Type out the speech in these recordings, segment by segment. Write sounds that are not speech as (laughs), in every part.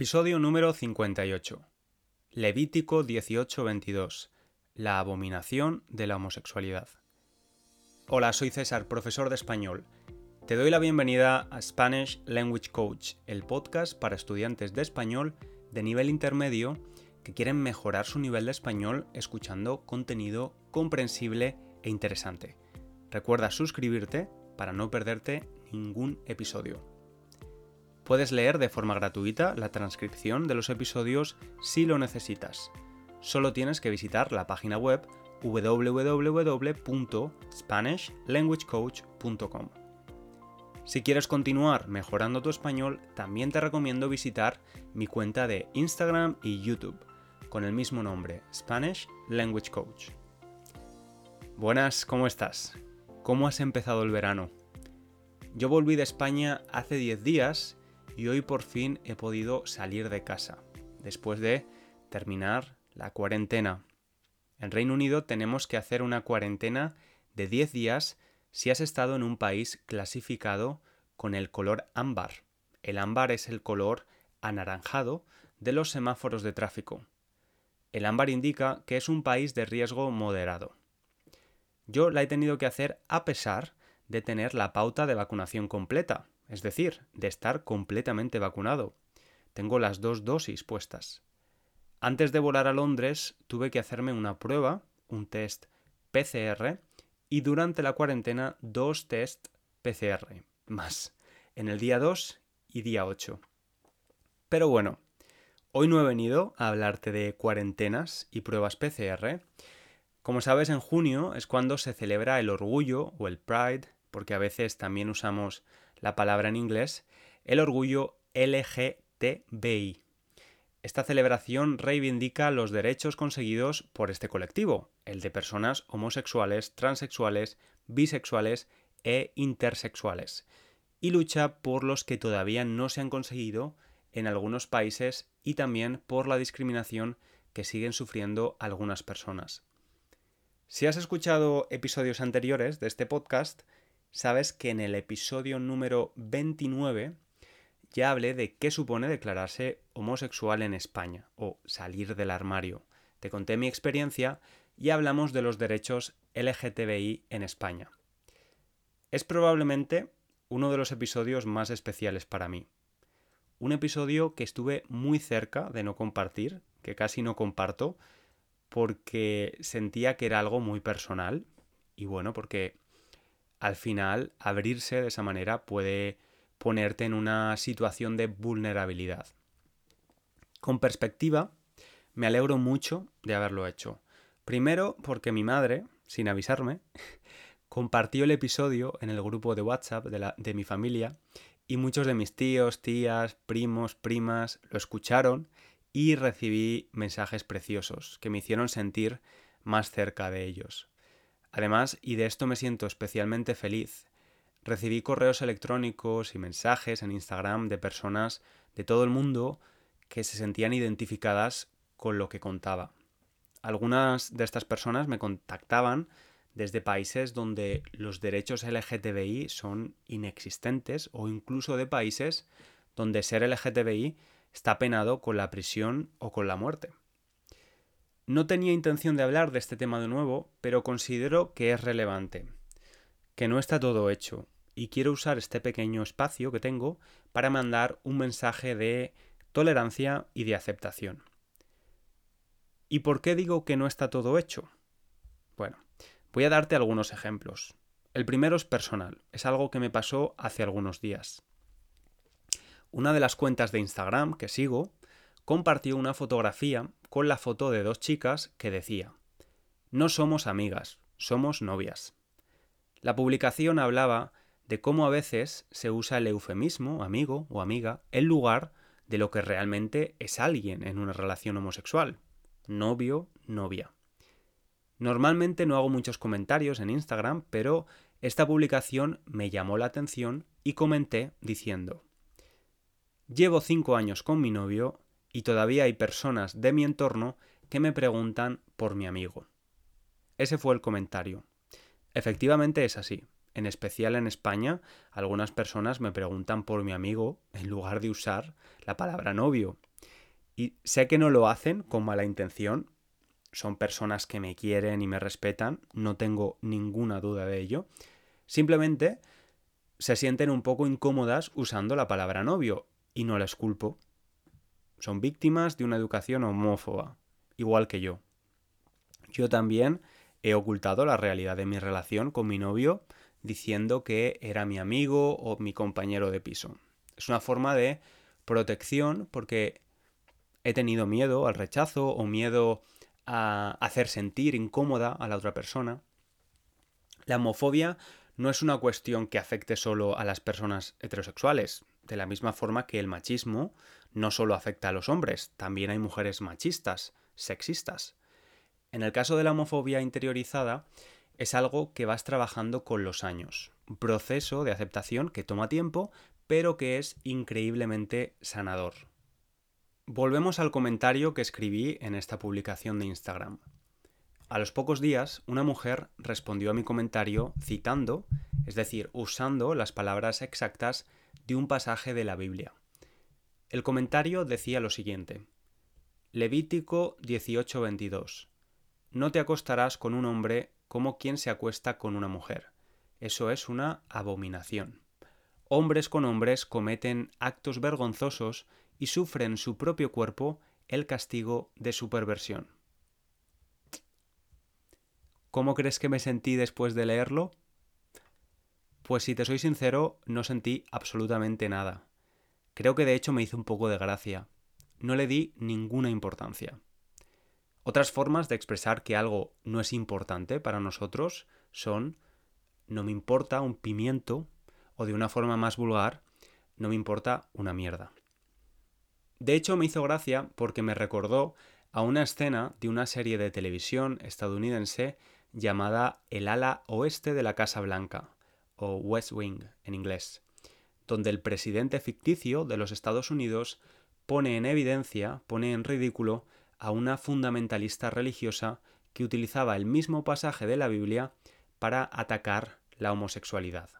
Episodio número 58. Levítico 18:22. La abominación de la homosexualidad. Hola, soy César, profesor de español. Te doy la bienvenida a Spanish Language Coach, el podcast para estudiantes de español de nivel intermedio que quieren mejorar su nivel de español escuchando contenido comprensible e interesante. Recuerda suscribirte para no perderte ningún episodio. Puedes leer de forma gratuita la transcripción de los episodios si lo necesitas. Solo tienes que visitar la página web www.spanishlanguagecoach.com. Si quieres continuar mejorando tu español, también te recomiendo visitar mi cuenta de Instagram y YouTube con el mismo nombre, Spanish Language Coach. Buenas, ¿cómo estás? ¿Cómo has empezado el verano? Yo volví de España hace 10 días y hoy por fin he podido salir de casa, después de terminar la cuarentena. En Reino Unido tenemos que hacer una cuarentena de 10 días si has estado en un país clasificado con el color ámbar. El ámbar es el color anaranjado de los semáforos de tráfico. El ámbar indica que es un país de riesgo moderado. Yo la he tenido que hacer a pesar de tener la pauta de vacunación completa, es decir, de estar completamente vacunado. Tengo las dos dosis puestas. Antes de volar a Londres tuve que hacerme una prueba, un test PCR, y durante la cuarentena dos test PCR, más, en el día 2 y día 8. Pero bueno, hoy no he venido a hablarte de cuarentenas y pruebas PCR. Como sabes, en junio es cuando se celebra el orgullo o el Pride, porque a veces también usamos la palabra en inglés, el orgullo LGTBI. Esta celebración reivindica los derechos conseguidos por este colectivo, el de personas homosexuales, transexuales, bisexuales e intersexuales, y lucha por los que todavía no se han conseguido en algunos países y también por la discriminación que siguen sufriendo algunas personas. Si has escuchado episodios anteriores de este podcast, sabes que en el episodio número 29 ya hablé de qué supone declararse homosexual en España o salir del armario. Te conté mi experiencia y hablamos de los derechos LGTBI en España. Es probablemente uno de los episodios más especiales para mí. Un episodio que estuve muy cerca de no compartir, que casi no comparto, porque sentía que era algo muy personal y bueno, porque al final abrirse de esa manera puede ponerte en una situación de vulnerabilidad. Con perspectiva, me alegro mucho de haberlo hecho. Primero porque mi madre, sin avisarme, (laughs) compartió el episodio en el grupo de WhatsApp de, de mi familia y muchos de mis tíos, tías, primos, primas lo escucharon y recibí mensajes preciosos que me hicieron sentir más cerca de ellos. Además, y de esto me siento especialmente feliz, recibí correos electrónicos y mensajes en Instagram de personas de todo el mundo que se sentían identificadas con lo que contaba. Algunas de estas personas me contactaban desde países donde los derechos LGTBI son inexistentes o incluso de países donde ser LGTBI está penado con la prisión o con la muerte. No tenía intención de hablar de este tema de nuevo, pero considero que es relevante, que no está todo hecho, y quiero usar este pequeño espacio que tengo para mandar un mensaje de tolerancia y de aceptación. ¿Y por qué digo que no está todo hecho? Bueno, voy a darte algunos ejemplos. El primero es personal, es algo que me pasó hace algunos días. Una de las cuentas de Instagram que sigo compartió una fotografía con la foto de dos chicas que decía, No somos amigas, somos novias. La publicación hablaba de cómo a veces se usa el eufemismo amigo o amiga en lugar de lo que realmente es alguien en una relación homosexual, novio, novia. Normalmente no hago muchos comentarios en Instagram, pero esta publicación me llamó la atención y comenté diciendo, Llevo cinco años con mi novio y todavía hay personas de mi entorno que me preguntan por mi amigo. Ese fue el comentario. Efectivamente es así. En especial en España, algunas personas me preguntan por mi amigo en lugar de usar la palabra novio. Y sé que no lo hacen con mala intención, son personas que me quieren y me respetan, no tengo ninguna duda de ello. Simplemente se sienten un poco incómodas usando la palabra novio y no las culpo. Son víctimas de una educación homófoba, igual que yo. Yo también he ocultado la realidad de mi relación con mi novio diciendo que era mi amigo o mi compañero de piso. Es una forma de protección porque he tenido miedo al rechazo o miedo a hacer sentir incómoda a la otra persona. La homofobia no es una cuestión que afecte solo a las personas heterosexuales, de la misma forma que el machismo no solo afecta a los hombres, también hay mujeres machistas, sexistas. En el caso de la homofobia interiorizada, es algo que vas trabajando con los años, un proceso de aceptación que toma tiempo, pero que es increíblemente sanador. Volvemos al comentario que escribí en esta publicación de Instagram. A los pocos días, una mujer respondió a mi comentario citando, es decir, usando las palabras exactas de un pasaje de la Biblia. El comentario decía lo siguiente. Levítico 18:22. No te acostarás con un hombre como quien se acuesta con una mujer. Eso es una abominación. Hombres con hombres cometen actos vergonzosos y sufre en su propio cuerpo el castigo de su perversión. ¿Cómo crees que me sentí después de leerlo? Pues si te soy sincero, no sentí absolutamente nada. Creo que de hecho me hizo un poco de gracia. No le di ninguna importancia. Otras formas de expresar que algo no es importante para nosotros son no me importa un pimiento o de una forma más vulgar, no me importa una mierda. De hecho, me hizo gracia porque me recordó a una escena de una serie de televisión estadounidense llamada El ala oeste de la Casa Blanca, o West Wing en inglés, donde el presidente ficticio de los Estados Unidos pone en evidencia, pone en ridículo a una fundamentalista religiosa que utilizaba el mismo pasaje de la Biblia para atacar la homosexualidad.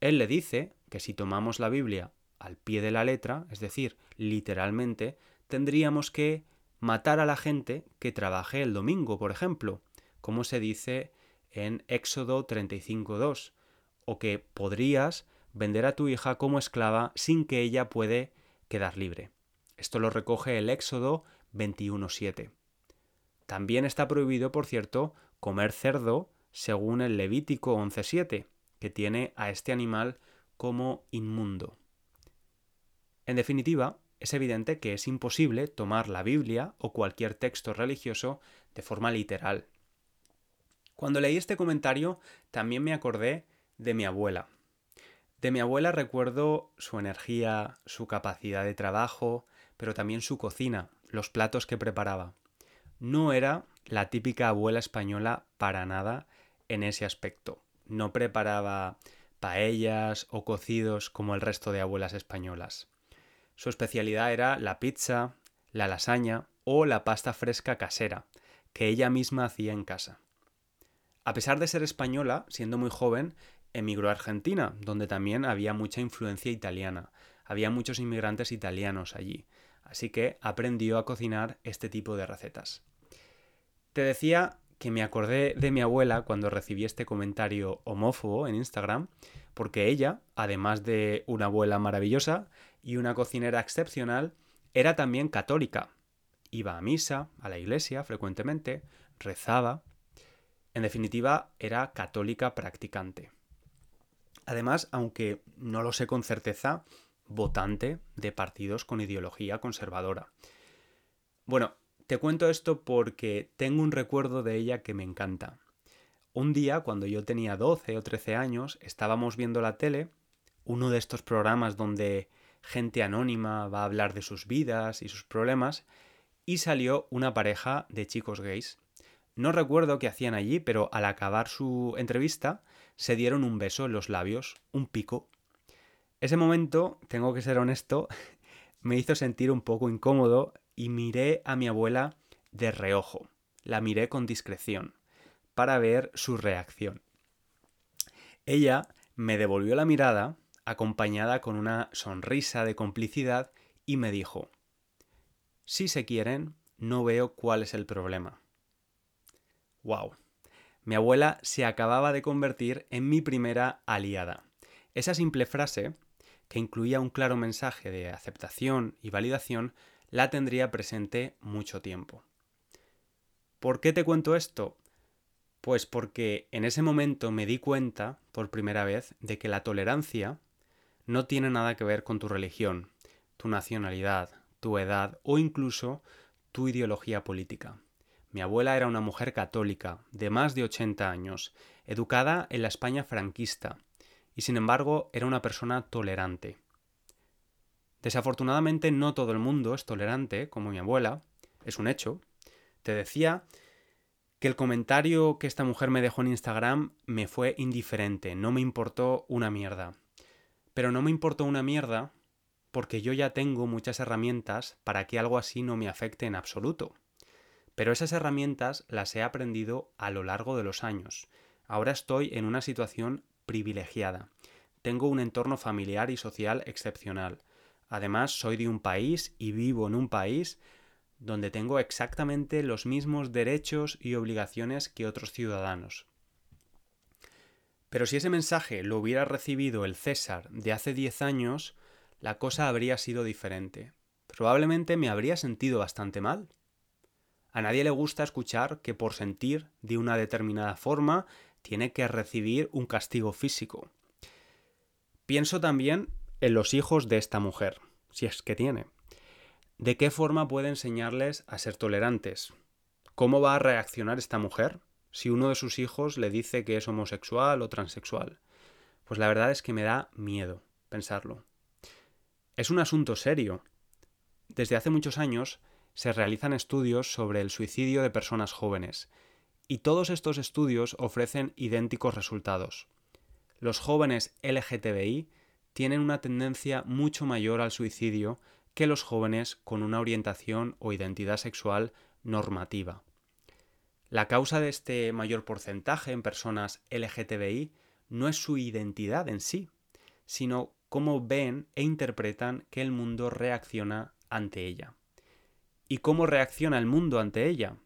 Él le dice que si tomamos la Biblia al pie de la letra, es decir, literalmente, tendríamos que matar a la gente que trabaje el domingo, por ejemplo, como se dice en Éxodo 35.2, o que podrías vender a tu hija como esclava sin que ella puede quedar libre. Esto lo recoge el Éxodo 21.7. También está prohibido, por cierto, comer cerdo según el Levítico 11.7, que tiene a este animal como inmundo. En definitiva, es evidente que es imposible tomar la Biblia o cualquier texto religioso de forma literal. Cuando leí este comentario también me acordé de mi abuela. De mi abuela recuerdo su energía, su capacidad de trabajo, pero también su cocina, los platos que preparaba. No era la típica abuela española para nada en ese aspecto. No preparaba paellas o cocidos como el resto de abuelas españolas. Su especialidad era la pizza, la lasaña o la pasta fresca casera, que ella misma hacía en casa. A pesar de ser española, siendo muy joven, emigró a Argentina, donde también había mucha influencia italiana. Había muchos inmigrantes italianos allí, así que aprendió a cocinar este tipo de recetas. Te decía que me acordé de mi abuela cuando recibí este comentario homófobo en Instagram, porque ella, además de una abuela maravillosa y una cocinera excepcional, era también católica. Iba a misa, a la iglesia frecuentemente, rezaba. En definitiva, era católica practicante. Además, aunque no lo sé con certeza, votante de partidos con ideología conservadora. Bueno, te cuento esto porque tengo un recuerdo de ella que me encanta. Un día, cuando yo tenía 12 o 13 años, estábamos viendo la tele, uno de estos programas donde gente anónima va a hablar de sus vidas y sus problemas, y salió una pareja de chicos gays. No recuerdo qué hacían allí, pero al acabar su entrevista se dieron un beso en los labios, un pico. Ese momento, tengo que ser honesto, (laughs) me hizo sentir un poco incómodo y miré a mi abuela de reojo. La miré con discreción para ver su reacción. Ella me devolvió la mirada, acompañada con una sonrisa de complicidad, y me dijo, Si se quieren, no veo cuál es el problema. ¡Wow! Mi abuela se acababa de convertir en mi primera aliada. Esa simple frase, que incluía un claro mensaje de aceptación y validación, la tendría presente mucho tiempo. ¿Por qué te cuento esto? Pues porque en ese momento me di cuenta, por primera vez, de que la tolerancia no tiene nada que ver con tu religión, tu nacionalidad, tu edad o incluso tu ideología política. Mi abuela era una mujer católica, de más de 80 años, educada en la España franquista, y sin embargo era una persona tolerante. Desafortunadamente no todo el mundo es tolerante, como mi abuela, es un hecho. Te decía que el comentario que esta mujer me dejó en Instagram me fue indiferente, no me importó una mierda. Pero no me importó una mierda porque yo ya tengo muchas herramientas para que algo así no me afecte en absoluto. Pero esas herramientas las he aprendido a lo largo de los años. Ahora estoy en una situación privilegiada. Tengo un entorno familiar y social excepcional. Además, soy de un país y vivo en un país donde tengo exactamente los mismos derechos y obligaciones que otros ciudadanos. Pero si ese mensaje lo hubiera recibido el César de hace 10 años, la cosa habría sido diferente. Probablemente me habría sentido bastante mal. A nadie le gusta escuchar que por sentir de una determinada forma tiene que recibir un castigo físico. Pienso también en los hijos de esta mujer, si es que tiene. ¿De qué forma puede enseñarles a ser tolerantes? ¿Cómo va a reaccionar esta mujer si uno de sus hijos le dice que es homosexual o transexual? Pues la verdad es que me da miedo pensarlo. Es un asunto serio. Desde hace muchos años se realizan estudios sobre el suicidio de personas jóvenes, y todos estos estudios ofrecen idénticos resultados. Los jóvenes LGTBI tienen una tendencia mucho mayor al suicidio que los jóvenes con una orientación o identidad sexual normativa. La causa de este mayor porcentaje en personas LGTBI no es su identidad en sí, sino cómo ven e interpretan que el mundo reacciona ante ella. ¿Y cómo reacciona el mundo ante ella?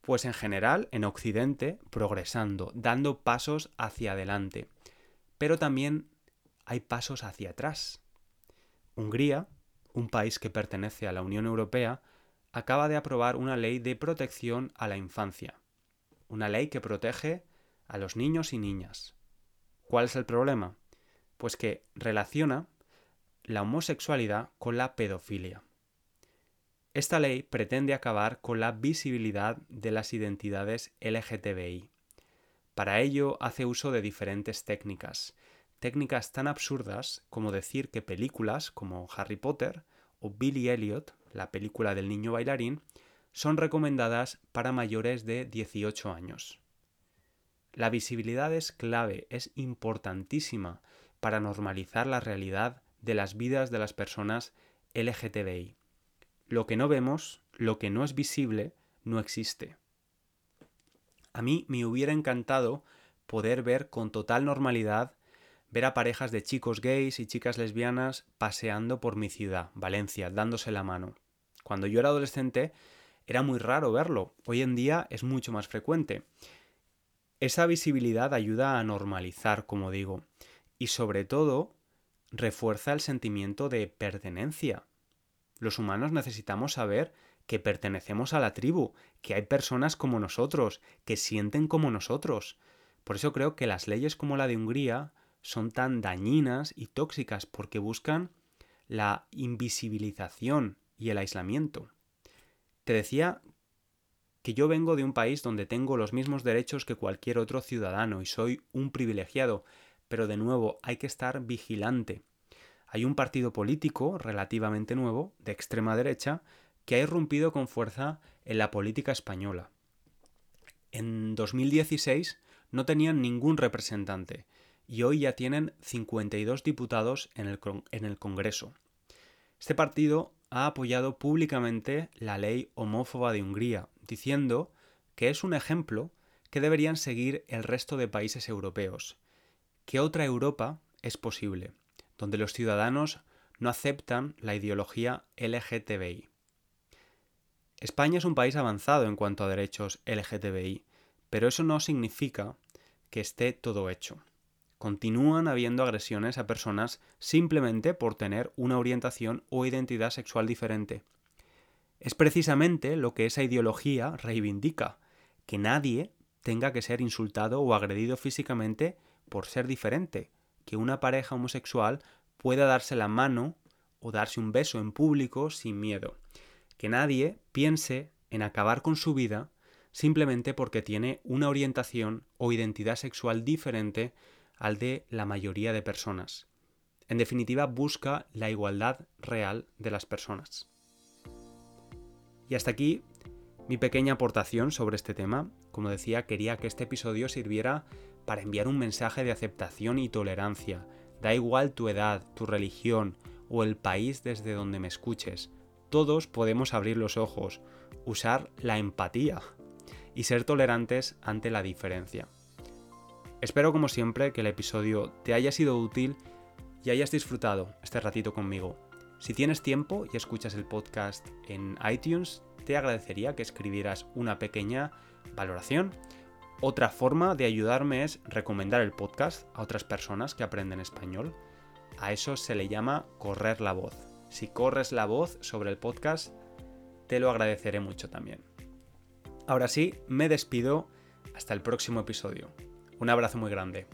Pues en general, en Occidente, progresando, dando pasos hacia adelante. Pero también hay pasos hacia atrás. Hungría, un país que pertenece a la Unión Europea, acaba de aprobar una ley de protección a la infancia. Una ley que protege a los niños y niñas. ¿Cuál es el problema? Pues que relaciona la homosexualidad con la pedofilia. Esta ley pretende acabar con la visibilidad de las identidades LGTBI. Para ello hace uso de diferentes técnicas, técnicas tan absurdas como decir que películas como Harry Potter o Billy Elliot, la película del niño bailarín, son recomendadas para mayores de 18 años. La visibilidad es clave, es importantísima para normalizar la realidad de las vidas de las personas LGTBI. Lo que no vemos, lo que no es visible, no existe. A mí me hubiera encantado poder ver con total normalidad ver a parejas de chicos gays y chicas lesbianas paseando por mi ciudad, Valencia, dándose la mano. Cuando yo era adolescente era muy raro verlo, hoy en día es mucho más frecuente. Esa visibilidad ayuda a normalizar, como digo, y sobre todo refuerza el sentimiento de pertenencia. Los humanos necesitamos saber que pertenecemos a la tribu, que hay personas como nosotros, que sienten como nosotros. Por eso creo que las leyes como la de Hungría son tan dañinas y tóxicas porque buscan la invisibilización y el aislamiento. Te decía que yo vengo de un país donde tengo los mismos derechos que cualquier otro ciudadano y soy un privilegiado, pero de nuevo hay que estar vigilante. Hay un partido político relativamente nuevo, de extrema derecha, que ha irrumpido con fuerza en la política española. En 2016 no tenían ningún representante y hoy ya tienen 52 diputados en el, en el Congreso. Este partido ha apoyado públicamente la ley homófoba de Hungría, diciendo que es un ejemplo que deberían seguir el resto de países europeos, que otra Europa es posible, donde los ciudadanos no aceptan la ideología LGTBI. España es un país avanzado en cuanto a derechos LGTBI, pero eso no significa que esté todo hecho. Continúan habiendo agresiones a personas simplemente por tener una orientación o identidad sexual diferente. Es precisamente lo que esa ideología reivindica, que nadie tenga que ser insultado o agredido físicamente por ser diferente, que una pareja homosexual pueda darse la mano o darse un beso en público sin miedo, que nadie piense en acabar con su vida simplemente porque tiene una orientación o identidad sexual diferente al de la mayoría de personas. En definitiva, busca la igualdad real de las personas. Y hasta aquí mi pequeña aportación sobre este tema. Como decía, quería que este episodio sirviera para enviar un mensaje de aceptación y tolerancia. Da igual tu edad, tu religión o el país desde donde me escuches. Todos podemos abrir los ojos, usar la empatía y ser tolerantes ante la diferencia. Espero como siempre que el episodio te haya sido útil y hayas disfrutado este ratito conmigo. Si tienes tiempo y escuchas el podcast en iTunes, te agradecería que escribieras una pequeña valoración. Otra forma de ayudarme es recomendar el podcast a otras personas que aprenden español. A eso se le llama correr la voz. Si corres la voz sobre el podcast, te lo agradeceré mucho también. Ahora sí, me despido. Hasta el próximo episodio. Un abrazo muy grande.